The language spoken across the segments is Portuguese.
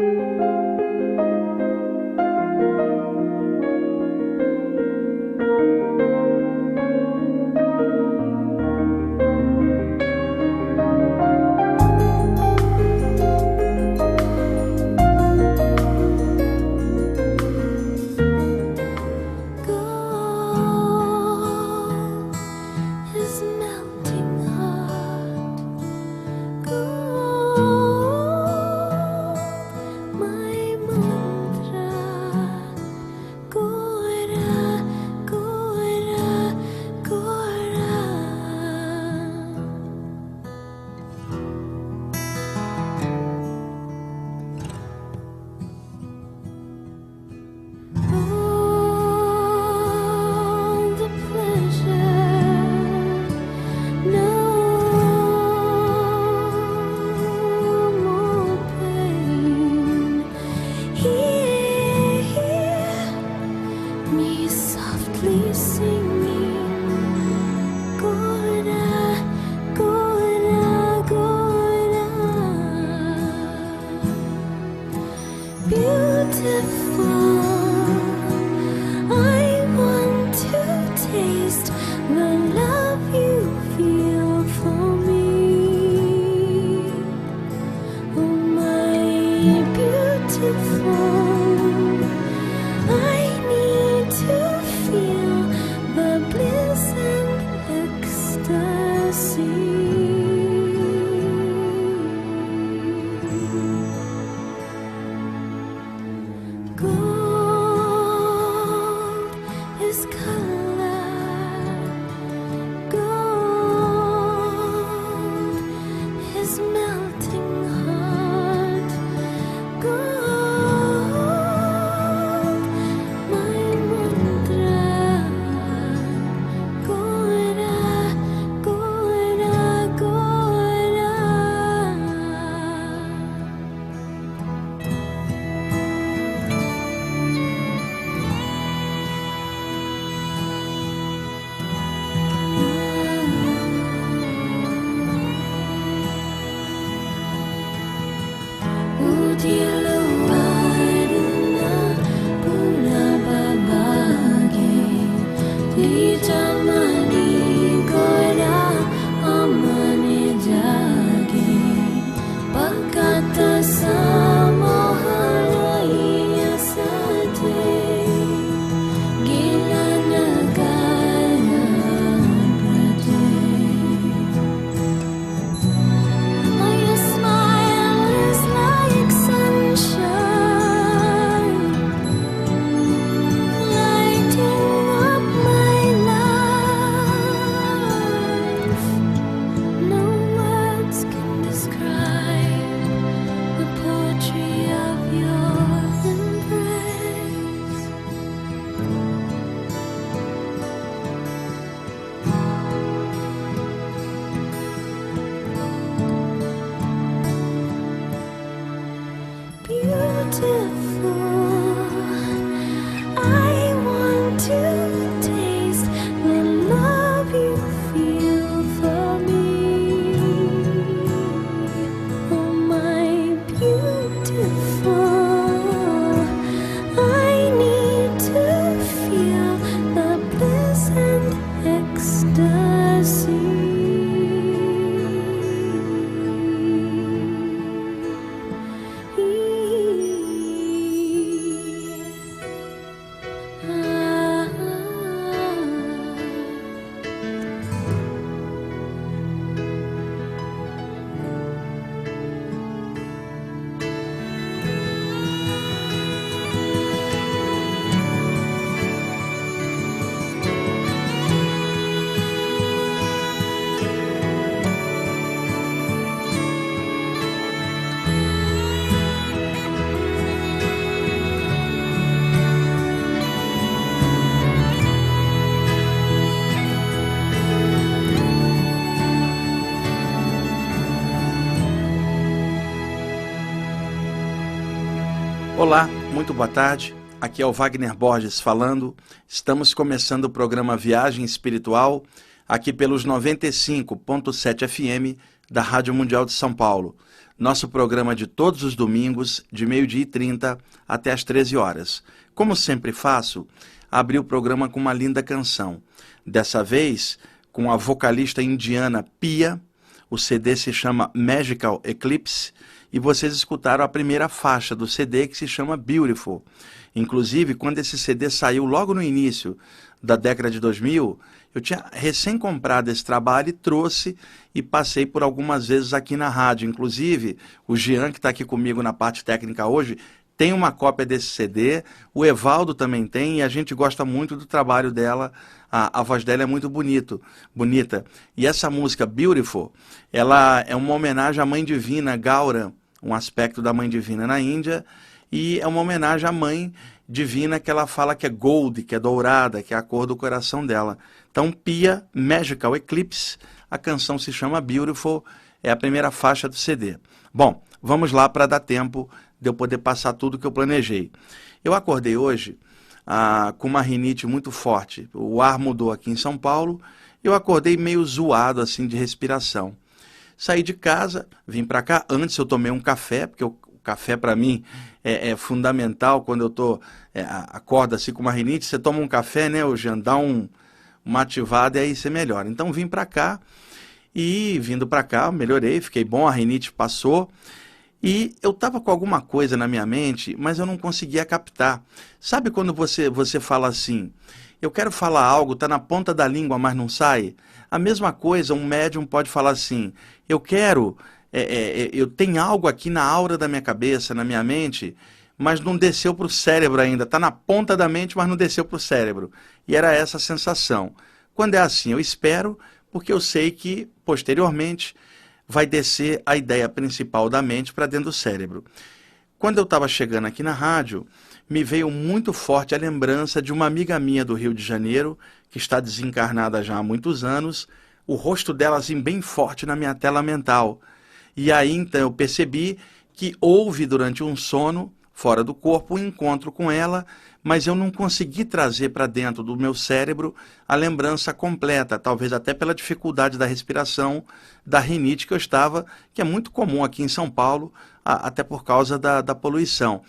Música Di taman to Olá, muito boa tarde. Aqui é o Wagner Borges falando. Estamos começando o programa Viagem Espiritual aqui pelos 95.7 FM da Rádio Mundial de São Paulo. nosso programa de todos os domingos, de meio-dia e 30 até as 13 horas. Como sempre faço, abri o programa com uma linda canção. Dessa vez, com a vocalista indiana Pia. O CD se chama Magical Eclipse e vocês escutaram a primeira faixa do CD que se chama Beautiful. Inclusive, quando esse CD saiu logo no início da década de 2000, eu tinha recém comprado esse trabalho e trouxe e passei por algumas vezes aqui na rádio. Inclusive, o Jean, que está aqui comigo na parte técnica hoje, tem uma cópia desse CD, o Evaldo também tem, e a gente gosta muito do trabalho dela. A, a voz dela é muito bonito, bonita. E essa música, Beautiful, ela é uma homenagem à Mãe Divina, Gaura, um aspecto da Mãe Divina na Índia, e é uma homenagem à Mãe Divina que ela fala que é gold, que é dourada, que é a cor do coração dela. Então, Pia Magical Eclipse, a canção se chama Beautiful, é a primeira faixa do CD. Bom, vamos lá para dar tempo de eu poder passar tudo que eu planejei. Eu acordei hoje ah, com uma rinite muito forte. O ar mudou aqui em São Paulo. Eu acordei meio zoado assim de respiração. Saí de casa, vim para cá. Antes eu tomei um café, porque o café para mim é, é, fundamental quando eu tô é, acordo assim com uma rinite. Você toma um café, né, o Jean, dá um, uma ativada e aí você melhora. Então vim para cá e vindo para cá melhorei, fiquei bom, a rinite passou. E eu estava com alguma coisa na minha mente, mas eu não conseguia captar. Sabe quando você, você fala assim, eu quero falar algo, está na ponta da língua, mas não sai? A mesma coisa, um médium pode falar assim, eu quero, é, é, eu tenho algo aqui na aura da minha cabeça, na minha mente, mas não desceu para o cérebro ainda. Está na ponta da mente, mas não desceu para o cérebro. E era essa a sensação. Quando é assim, eu espero, porque eu sei que, posteriormente, vai descer a ideia principal da mente para dentro do cérebro. Quando eu estava chegando aqui na rádio, me veio muito forte a lembrança de uma amiga minha do Rio de Janeiro, que está desencarnada já há muitos anos, o rosto dela assim bem forte na minha tela mental. E aí então eu percebi que houve durante um sono fora do corpo um encontro com ela mas eu não consegui trazer para dentro do meu cérebro a lembrança completa, talvez até pela dificuldade da respiração, da rinite que eu estava, que é muito comum aqui em São Paulo, a, até por causa da, da poluição.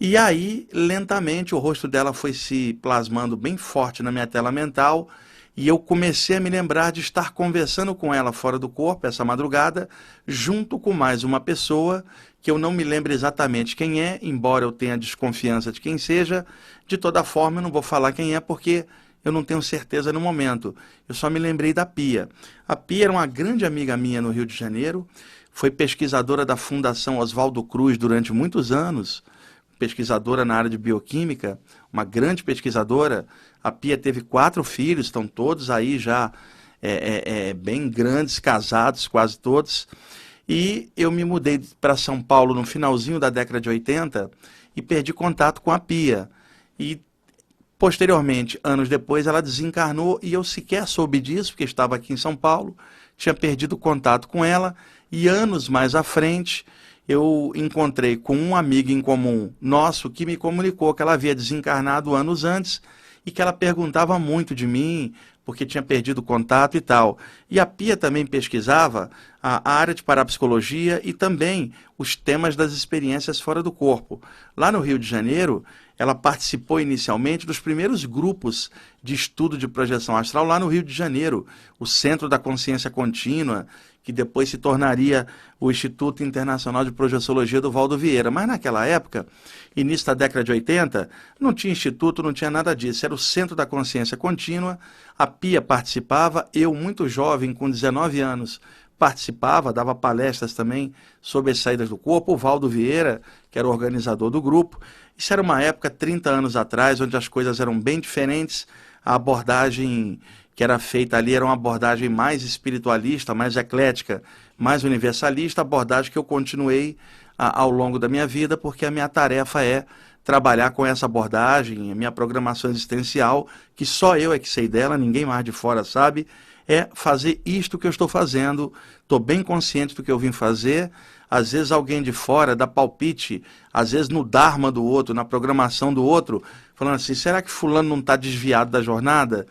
E aí, lentamente, o rosto dela foi se plasmando bem forte na minha tela mental, e eu comecei a me lembrar de estar conversando com ela fora do corpo essa madrugada, junto com mais uma pessoa que eu não me lembro exatamente quem é, embora eu tenha desconfiança de quem seja. De toda forma, eu não vou falar quem é porque eu não tenho certeza no momento. Eu só me lembrei da Pia. A Pia era uma grande amiga minha no Rio de Janeiro, foi pesquisadora da Fundação Oswaldo Cruz durante muitos anos, pesquisadora na área de bioquímica, uma grande pesquisadora. A Pia teve quatro filhos, estão todos aí já é, é, é, bem grandes, casados, quase todos. E eu me mudei para São Paulo no finalzinho da década de 80 e perdi contato com a Pia. E posteriormente, anos depois, ela desencarnou e eu sequer soube disso, porque estava aqui em São Paulo, tinha perdido contato com ela. E anos mais à frente, eu encontrei com um amigo em comum nosso que me comunicou que ela havia desencarnado anos antes e que ela perguntava muito de mim, porque tinha perdido contato e tal. E a Pia também pesquisava a área de parapsicologia e também os temas das experiências fora do corpo. Lá no Rio de Janeiro, ela participou inicialmente dos primeiros grupos de estudo de projeção astral lá no Rio de Janeiro, o Centro da Consciência Contínua, que depois se tornaria o Instituto Internacional de Projeciologia do Valdo Vieira. Mas naquela época, início da década de 80, não tinha instituto, não tinha nada disso. Era o Centro da Consciência Contínua, a Pia participava, eu, muito jovem, com 19 anos, participava, dava palestras também sobre as saídas do corpo. O Valdo Vieira, que era o organizador do grupo. Isso era uma época, 30 anos atrás, onde as coisas eram bem diferentes. A abordagem que era feita ali era uma abordagem mais espiritualista, mais eclética, mais universalista, abordagem que eu continuei a, ao longo da minha vida, porque a minha tarefa é trabalhar com essa abordagem, a minha programação existencial, que só eu é que sei dela, ninguém mais de fora sabe, é fazer isto que eu estou fazendo, estou bem consciente do que eu vim fazer, às vezes alguém de fora dá palpite, às vezes no Dharma do outro, na programação do outro, falando assim, será que fulano não está desviado da jornada?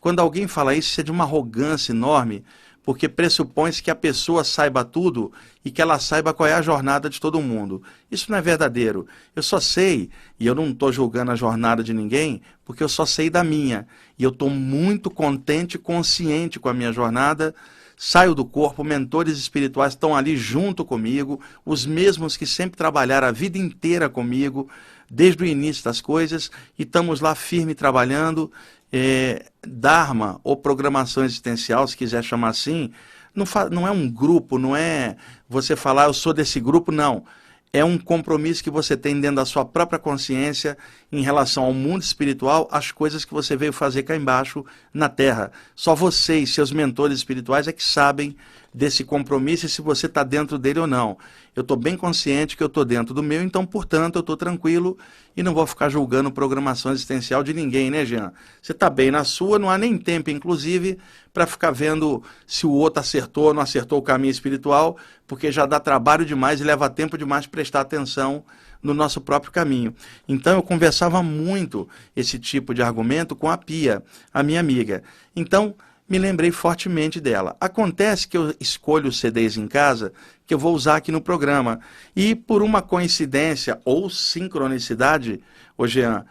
Quando alguém fala isso, isso é de uma arrogância enorme, porque pressupõe-se que a pessoa saiba tudo e que ela saiba qual é a jornada de todo mundo. Isso não é verdadeiro. Eu só sei, e eu não estou julgando a jornada de ninguém, porque eu só sei da minha. E eu estou muito contente e consciente com a minha jornada saio do corpo, mentores espirituais estão ali junto comigo, os mesmos que sempre trabalharam a vida inteira comigo, desde o início das coisas, e estamos lá firme trabalhando. É, Dharma ou programação existencial, se quiser chamar assim, não, não é um grupo, não é você falar eu sou desse grupo, não é um compromisso que você tem dentro da sua própria consciência em relação ao mundo espiritual, as coisas que você veio fazer cá embaixo na Terra. Só você e seus mentores espirituais é que sabem desse compromisso e se você está dentro dele ou não. Eu estou bem consciente que eu estou dentro do meu, então, portanto, eu estou tranquilo e não vou ficar julgando programação existencial de ninguém, né, Jean? Você está bem na sua, não há nem tempo, inclusive, para ficar vendo se o outro acertou ou não acertou o caminho espiritual, porque já dá trabalho demais e leva tempo demais prestar atenção no nosso próprio caminho. Então eu conversava muito esse tipo de argumento com a Pia, a minha amiga. Então me lembrei fortemente dela. Acontece que eu escolho os CDs em casa que eu vou usar aqui no programa. E por uma coincidência ou sincronicidade, ô Jean,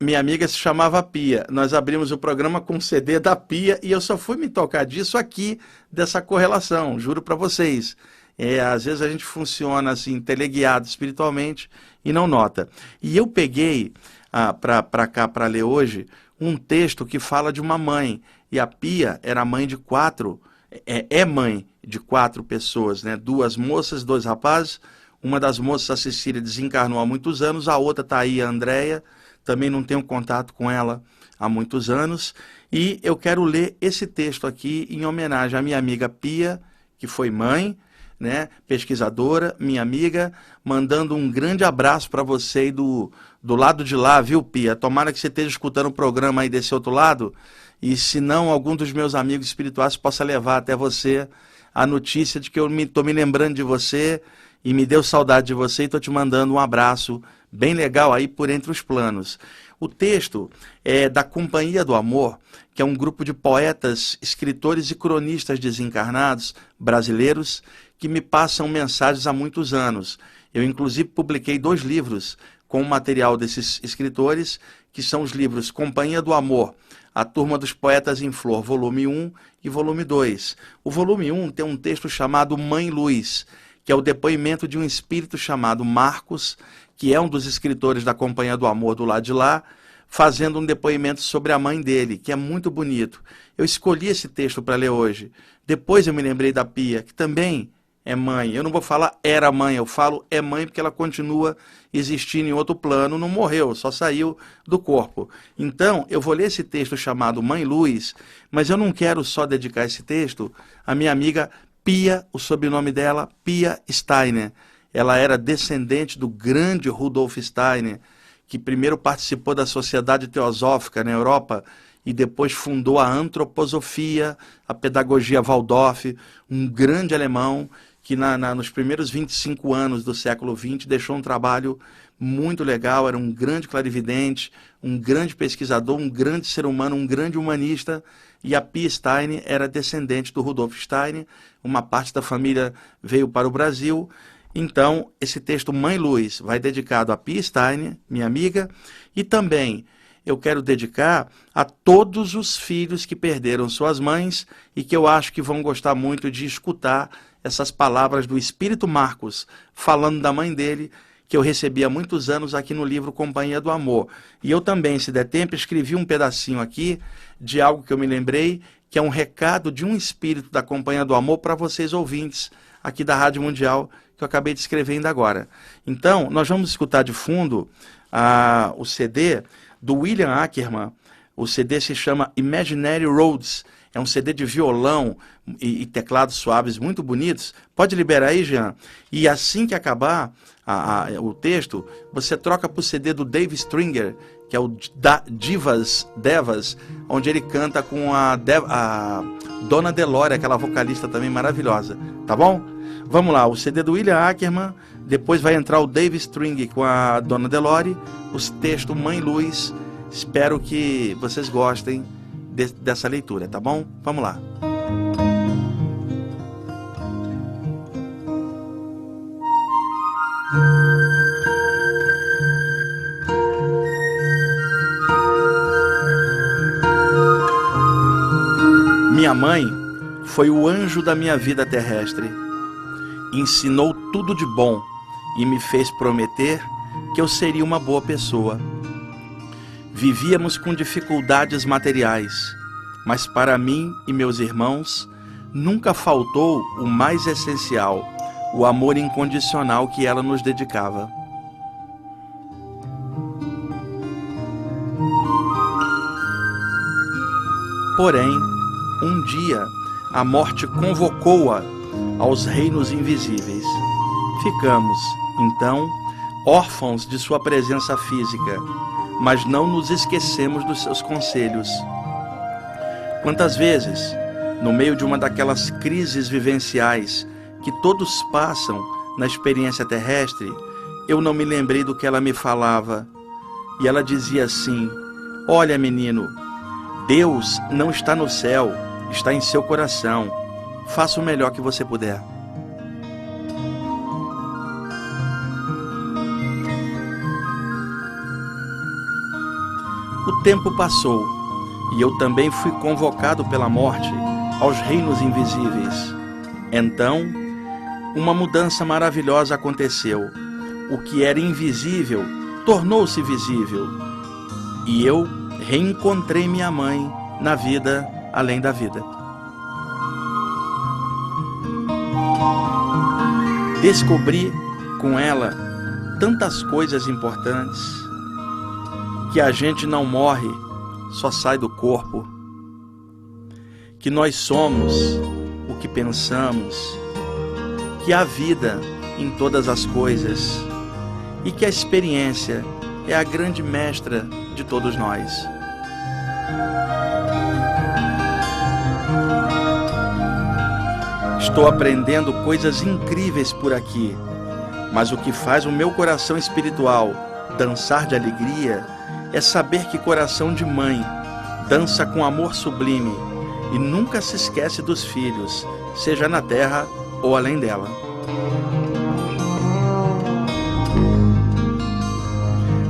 minha amiga se chamava Pia. Nós abrimos o programa com o CD da Pia e eu só fui me tocar disso aqui, dessa correlação, juro para vocês. É, às vezes a gente funciona assim, teleguiado espiritualmente e não nota. E eu peguei ah, para cá, para ler hoje, um texto que fala de uma mãe. E a Pia era mãe de quatro, é, é mãe de quatro pessoas, né? Duas moças, dois rapazes. Uma das moças, a Cecília, desencarnou há muitos anos, a outra está aí, a Andréia. Também não tenho contato com ela há muitos anos. E eu quero ler esse texto aqui em homenagem à minha amiga Pia, que foi mãe, né, pesquisadora, minha amiga, mandando um grande abraço para você e do, do lado de lá, viu, Pia? Tomara que você esteja escutando o programa aí desse outro lado, e se não, algum dos meus amigos espirituais possa levar até você a notícia de que eu estou me, me lembrando de você e me deu saudade de você e estou te mandando um abraço bem legal aí por entre os planos. O texto é da Companhia do Amor, que é um grupo de poetas, escritores e cronistas desencarnados brasileiros que me passam mensagens há muitos anos. Eu, inclusive, publiquei dois livros com o material desses escritores, que são os livros Companhia do Amor, A Turma dos Poetas em Flor, volume 1 e volume 2. O volume 1 tem um texto chamado Mãe Luz, que é o depoimento de um espírito chamado Marcos, que é um dos escritores da Companhia do Amor do lado de lá, fazendo um depoimento sobre a mãe dele, que é muito bonito. Eu escolhi esse texto para ler hoje. Depois eu me lembrei da Pia, que também é mãe. Eu não vou falar era mãe, eu falo é mãe porque ela continua existindo em outro plano, não morreu, só saiu do corpo. Então, eu vou ler esse texto chamado Mãe Luz, mas eu não quero só dedicar esse texto à minha amiga Pia, o sobrenome dela, Pia Steiner. Ela era descendente do grande Rudolf Steiner, que primeiro participou da Sociedade Teosófica na Europa e depois fundou a antroposofia, a pedagogia Waldorf, um grande alemão que na, na, nos primeiros 25 anos do século XX deixou um trabalho muito legal, era um grande clarividente, um grande pesquisador, um grande ser humano, um grande humanista, e a Pia Stein era descendente do Rudolf Stein, uma parte da família veio para o Brasil, então esse texto Mãe Luz vai dedicado a Pia Stein, minha amiga, e também eu quero dedicar a todos os filhos que perderam suas mães e que eu acho que vão gostar muito de escutar essas palavras do Espírito Marcos, falando da mãe dele, que eu recebi há muitos anos aqui no livro Companhia do Amor. E eu também, se der tempo, escrevi um pedacinho aqui de algo que eu me lembrei, que é um recado de um espírito da Companhia do Amor para vocês ouvintes aqui da Rádio Mundial, que eu acabei de escrever ainda agora. Então, nós vamos escutar de fundo ah, o CD do William Ackerman. O CD se chama Imaginary Roads é um CD de violão e, e teclados suaves muito bonitos. Pode liberar aí, Jean. E assim que acabar a, a, o texto, você troca para o CD do Dave Stringer, que é o da, Divas Devas, onde ele canta com a, a Dona Delore, aquela vocalista também maravilhosa. Tá bom? Vamos lá, o CD do William Ackerman, depois vai entrar o Dave String com a Dona Delore, os textos Mãe Luz. Espero que vocês gostem de, dessa leitura, tá bom? Vamos lá. Minha mãe foi o anjo da minha vida terrestre. Ensinou tudo de bom e me fez prometer que eu seria uma boa pessoa Vivíamos com dificuldades materiais, mas para mim e meus irmãos nunca faltou o mais essencial, o amor incondicional que ela nos dedicava. Porém, um dia a morte convocou-a aos reinos invisíveis. Ficamos, então, órfãos de sua presença física, mas não nos esquecemos dos seus conselhos. Quantas vezes, no meio de uma daquelas crises vivenciais que todos passam na experiência terrestre, eu não me lembrei do que ela me falava. E ela dizia assim: Olha, menino, Deus não está no céu, está em seu coração. Faça o melhor que você puder. Tempo passou e eu também fui convocado pela morte aos reinos invisíveis. Então, uma mudança maravilhosa aconteceu. O que era invisível tornou-se visível. E eu reencontrei minha mãe na vida além da vida. Descobri com ela tantas coisas importantes que a gente não morre, só sai do corpo. Que nós somos o que pensamos, que há vida em todas as coisas e que a experiência é a grande mestra de todos nós. Estou aprendendo coisas incríveis por aqui, mas o que faz o meu coração espiritual dançar de alegria é saber que coração de mãe dança com amor sublime e nunca se esquece dos filhos, seja na terra ou além dela.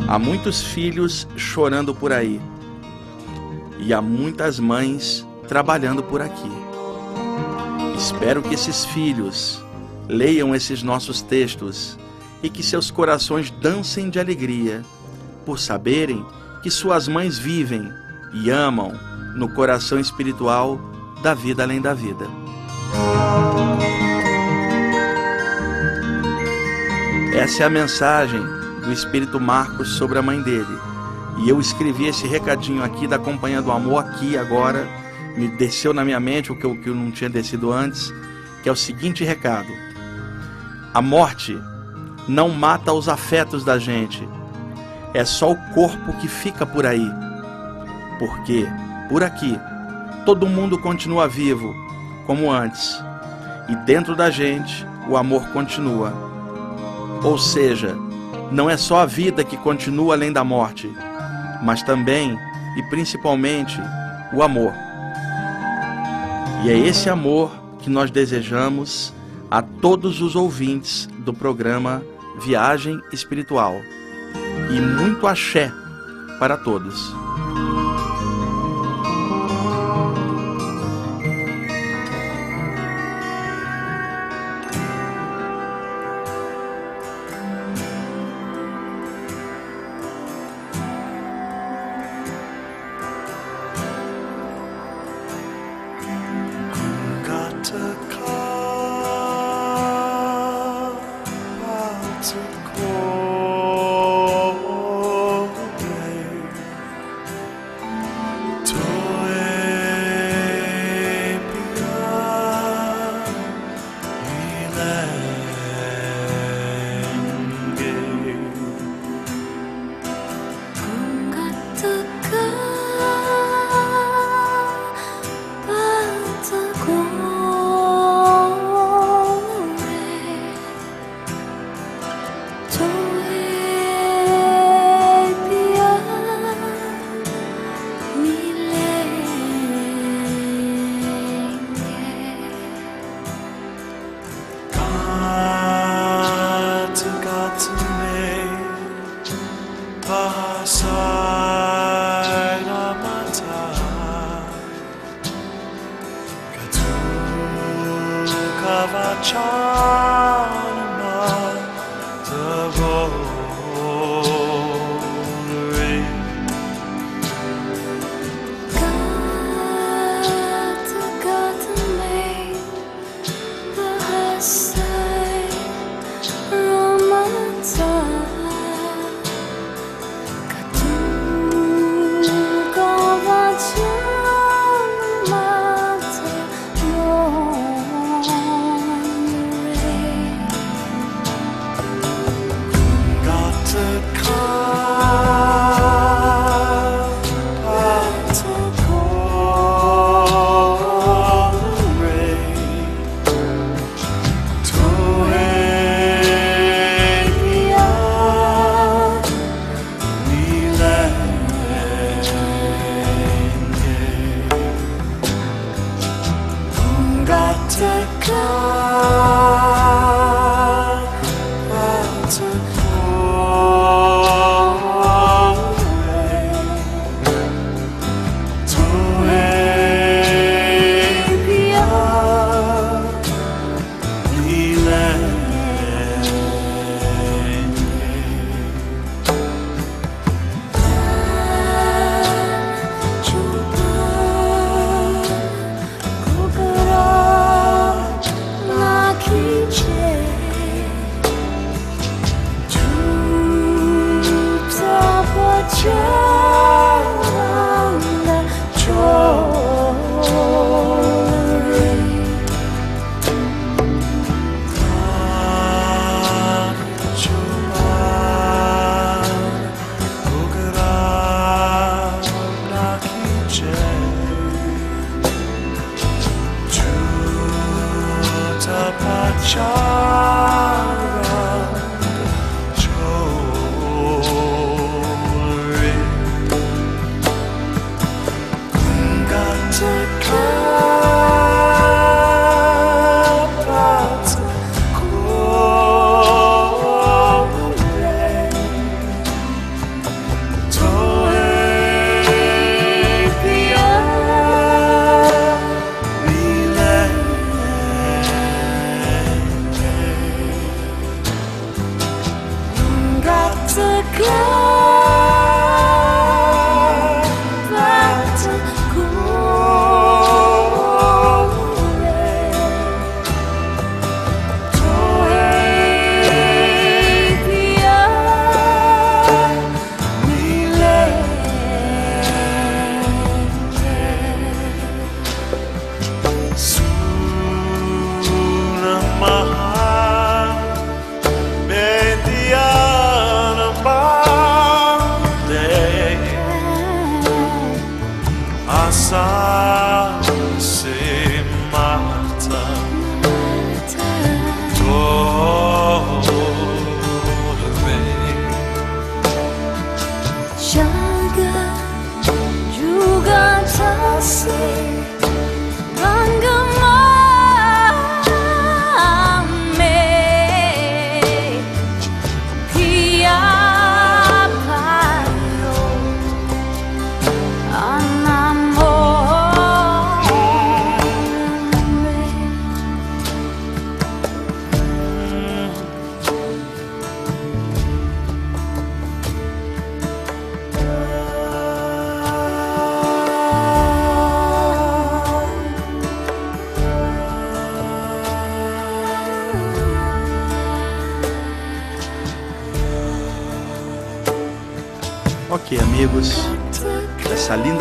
Há muitos filhos chorando por aí e há muitas mães trabalhando por aqui. Espero que esses filhos leiam esses nossos textos e que seus corações dancem de alegria por saberem que suas mães vivem e amam no coração espiritual da vida além da vida. Essa é a mensagem do Espírito Marcos sobre a mãe dele. E eu escrevi esse recadinho aqui da Companhia do Amor aqui agora, me desceu na minha mente o que eu, que eu não tinha descido antes, que é o seguinte recado: A morte não mata os afetos da gente, é só o corpo que fica por aí. Porque, por aqui, todo mundo continua vivo, como antes, e dentro da gente o amor continua. Ou seja, não é só a vida que continua além da morte, mas também e principalmente o amor. E é esse amor que nós desejamos a todos os ouvintes do programa Viagem Espiritual. E muito axé para todos.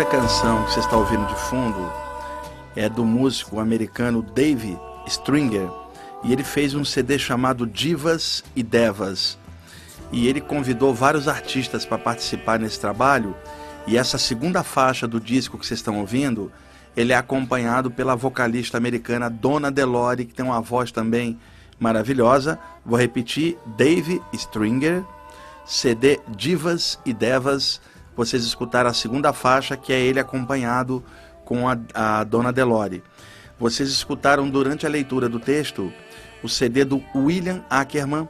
Canção que você está ouvindo de fundo é do músico americano Dave Stringer e ele fez um CD chamado Divas e Devas. E ele convidou vários artistas para participar nesse trabalho. E essa segunda faixa do disco que vocês estão ouvindo, ele é acompanhado pela vocalista americana Donna Delore, que tem uma voz também maravilhosa. Vou repetir: Dave Stringer, CD Divas e Devas vocês escutaram a segunda faixa, que é ele acompanhado com a, a Dona Delore. Vocês escutaram durante a leitura do texto o CD do William Ackerman,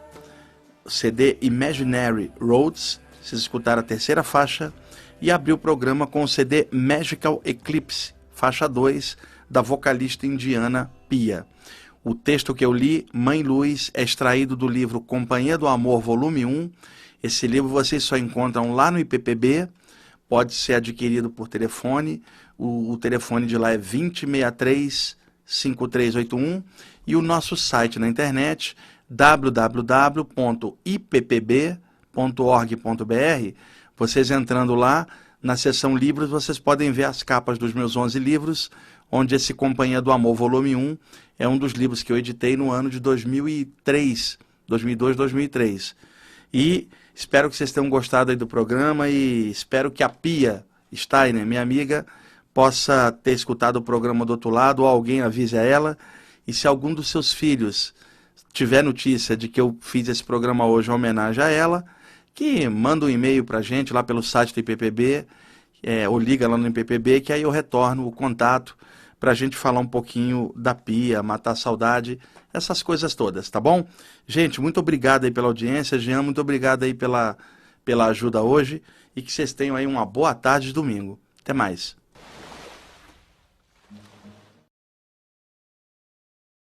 CD Imaginary Roads. Vocês escutaram a terceira faixa e abriu o programa com o CD Magical Eclipse, faixa 2, da vocalista indiana Pia. O texto que eu li, Mãe Luz, é extraído do livro Companhia do Amor, volume 1, esse livro vocês só encontram lá no IPPB, pode ser adquirido por telefone. O, o telefone de lá é 2063 5381 e o nosso site na internet www.ippb.org.br. Vocês entrando lá na seção livros, vocês podem ver as capas dos meus 11 livros, onde esse Companhia do Amor, volume 1, é um dos livros que eu editei no ano de 2003, 2002, 2003. E espero que vocês tenham gostado aí do programa e espero que a Pia Steiner, minha amiga, possa ter escutado o programa do outro lado ou alguém avise a ela. E se algum dos seus filhos tiver notícia de que eu fiz esse programa hoje em homenagem a ela, que manda um e-mail para a gente lá pelo site do IPPB, é, ou liga lá no IPPB, que aí eu retorno o contato para a gente falar um pouquinho da pia, matar a saudade, essas coisas todas, tá bom? Gente, muito obrigado aí pela audiência, Jean, muito obrigado aí pela, pela ajuda hoje e que vocês tenham aí uma boa tarde de domingo. Até mais.